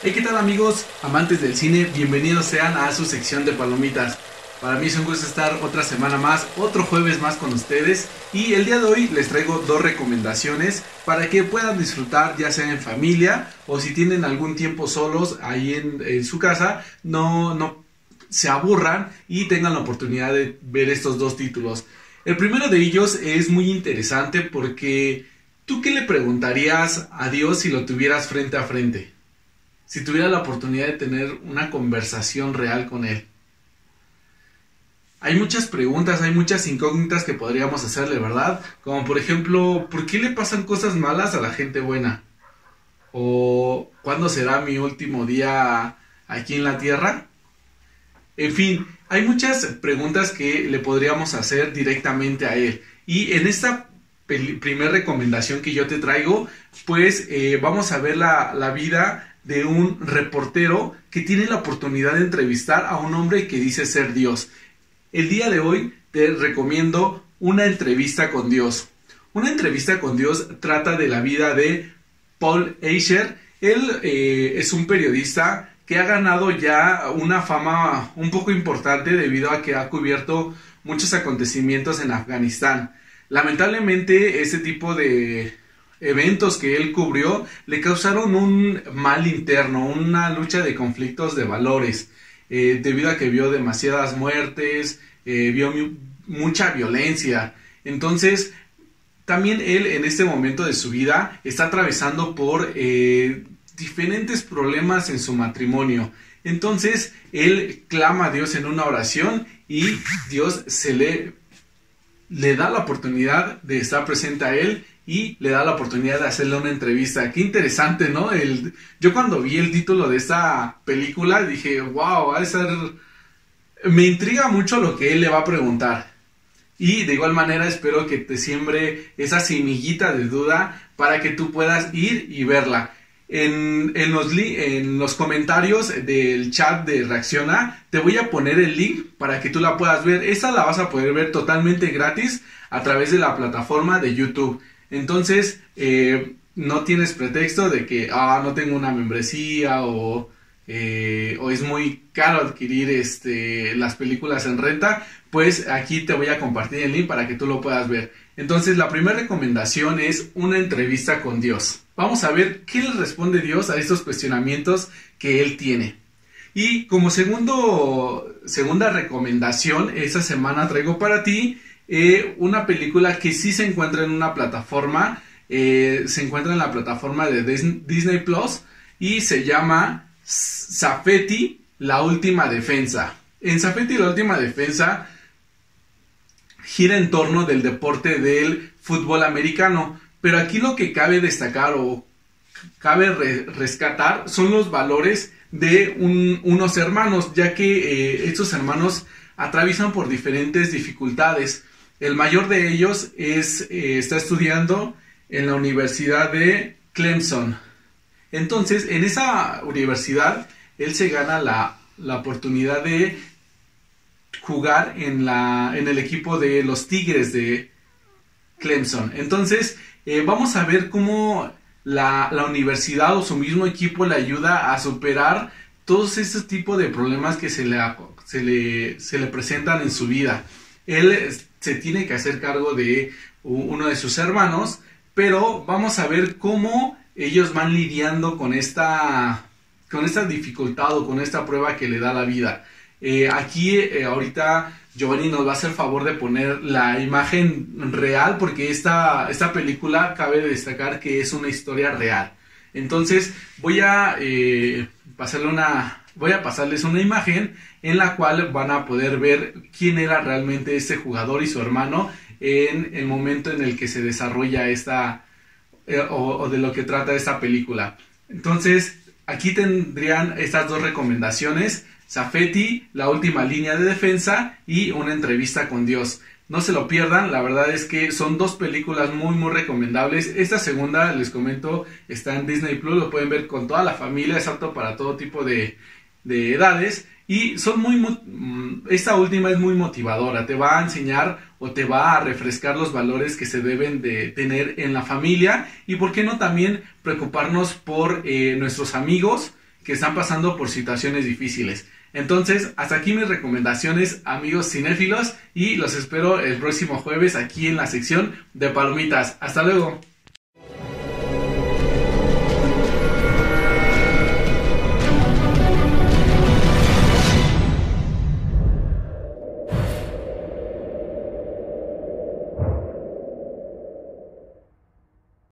Hey, ¿qué tal amigos, amantes del cine? Bienvenidos sean a su sección de palomitas. Para mí es un gusto estar otra semana más, otro jueves más con ustedes y el día de hoy les traigo dos recomendaciones para que puedan disfrutar ya sea en familia o si tienen algún tiempo solos ahí en, en su casa, no, no se aburran y tengan la oportunidad de ver estos dos títulos. El primero de ellos es muy interesante porque ¿tú qué le preguntarías a Dios si lo tuvieras frente a frente? Si tuviera la oportunidad de tener una conversación real con Él. Hay muchas preguntas, hay muchas incógnitas que podríamos hacerle, ¿verdad? Como por ejemplo, ¿por qué le pasan cosas malas a la gente buena? ¿O cuándo será mi último día aquí en la tierra? En fin, hay muchas preguntas que le podríamos hacer directamente a él. Y en esta primera recomendación que yo te traigo, pues eh, vamos a ver la, la vida de un reportero que tiene la oportunidad de entrevistar a un hombre que dice ser Dios. El día de hoy te recomiendo una entrevista con Dios. Una entrevista con Dios trata de la vida de Paul Eicher. Él eh, es un periodista que ha ganado ya una fama un poco importante debido a que ha cubierto muchos acontecimientos en Afganistán. Lamentablemente, ese tipo de eventos que él cubrió le causaron un mal interno, una lucha de conflictos de valores, eh, debido a que vio demasiadas muertes, eh, vio mucha violencia. Entonces, también él en este momento de su vida está atravesando por eh, diferentes problemas en su matrimonio. Entonces, él clama a Dios en una oración y Dios se le, le da la oportunidad de estar presente a él y le da la oportunidad de hacerle una entrevista. Qué interesante, ¿no? El, yo cuando vi el título de esta película dije, wow, va a ser... Me intriga mucho lo que él le va a preguntar. Y de igual manera espero que te siembre esa semillita de duda para que tú puedas ir y verla. En, en, los, en los comentarios del chat de Reacciona te voy a poner el link para que tú la puedas ver. Esta la vas a poder ver totalmente gratis a través de la plataforma de YouTube. Entonces, eh, no tienes pretexto de que, ah, no tengo una membresía o, eh, o es muy caro adquirir este, las películas en renta. Pues aquí te voy a compartir el link para que tú lo puedas ver. Entonces, la primera recomendación es una entrevista con Dios. Vamos a ver qué le responde Dios a estos cuestionamientos que él tiene. Y como segundo, segunda recomendación, esta semana traigo para ti eh, una película que sí se encuentra en una plataforma, eh, se encuentra en la plataforma de Disney Plus y se llama Safety, la última defensa. En Safety, la última defensa gira en torno del deporte del fútbol americano. Pero aquí lo que cabe destacar o cabe rescatar son los valores de unos hermanos, ya que eh, estos hermanos atraviesan por diferentes dificultades. El mayor de ellos es, eh, está estudiando en la Universidad de Clemson. Entonces, en esa universidad, él se gana la, la oportunidad de jugar en, la, en el equipo de los Tigres de Clemson. Entonces, eh, vamos a ver cómo la, universidad o su mismo equipo le ayuda a superar todos estos tipos de problemas que se le, se, le, se le presentan en su vida. Él se tiene que hacer cargo de uno de sus hermanos, pero vamos a ver cómo ellos van lidiando con esta, con esta dificultad o con esta prueba que le da la vida. Eh, aquí eh, ahorita Giovanni nos va a hacer favor de poner la imagen real porque esta, esta película cabe destacar que es una historia real. Entonces voy a eh, pasarle una voy a pasarles una imagen en la cual van a poder ver quién era realmente este jugador y su hermano en el momento en el que se desarrolla esta eh, o, de lo que trata esta película. Entonces aquí tendrían estas dos recomendaciones Safety, la última línea de defensa y una entrevista con Dios. No se lo pierdan, la verdad es que son dos películas muy muy recomendables. Esta segunda, les comento, está en Disney Plus, lo pueden ver con toda la familia, es apto para todo tipo de, de edades. Y son muy, mm, esta última es muy motivadora, te va a enseñar o te va a refrescar los valores que se deben de tener en la familia y por qué no también preocuparnos por eh, nuestros amigos que están pasando por situaciones difíciles. Entonces, hasta aquí mis recomendaciones, amigos cinéfilos, y los espero el próximo jueves aquí en la sección de palomitas. Hasta luego.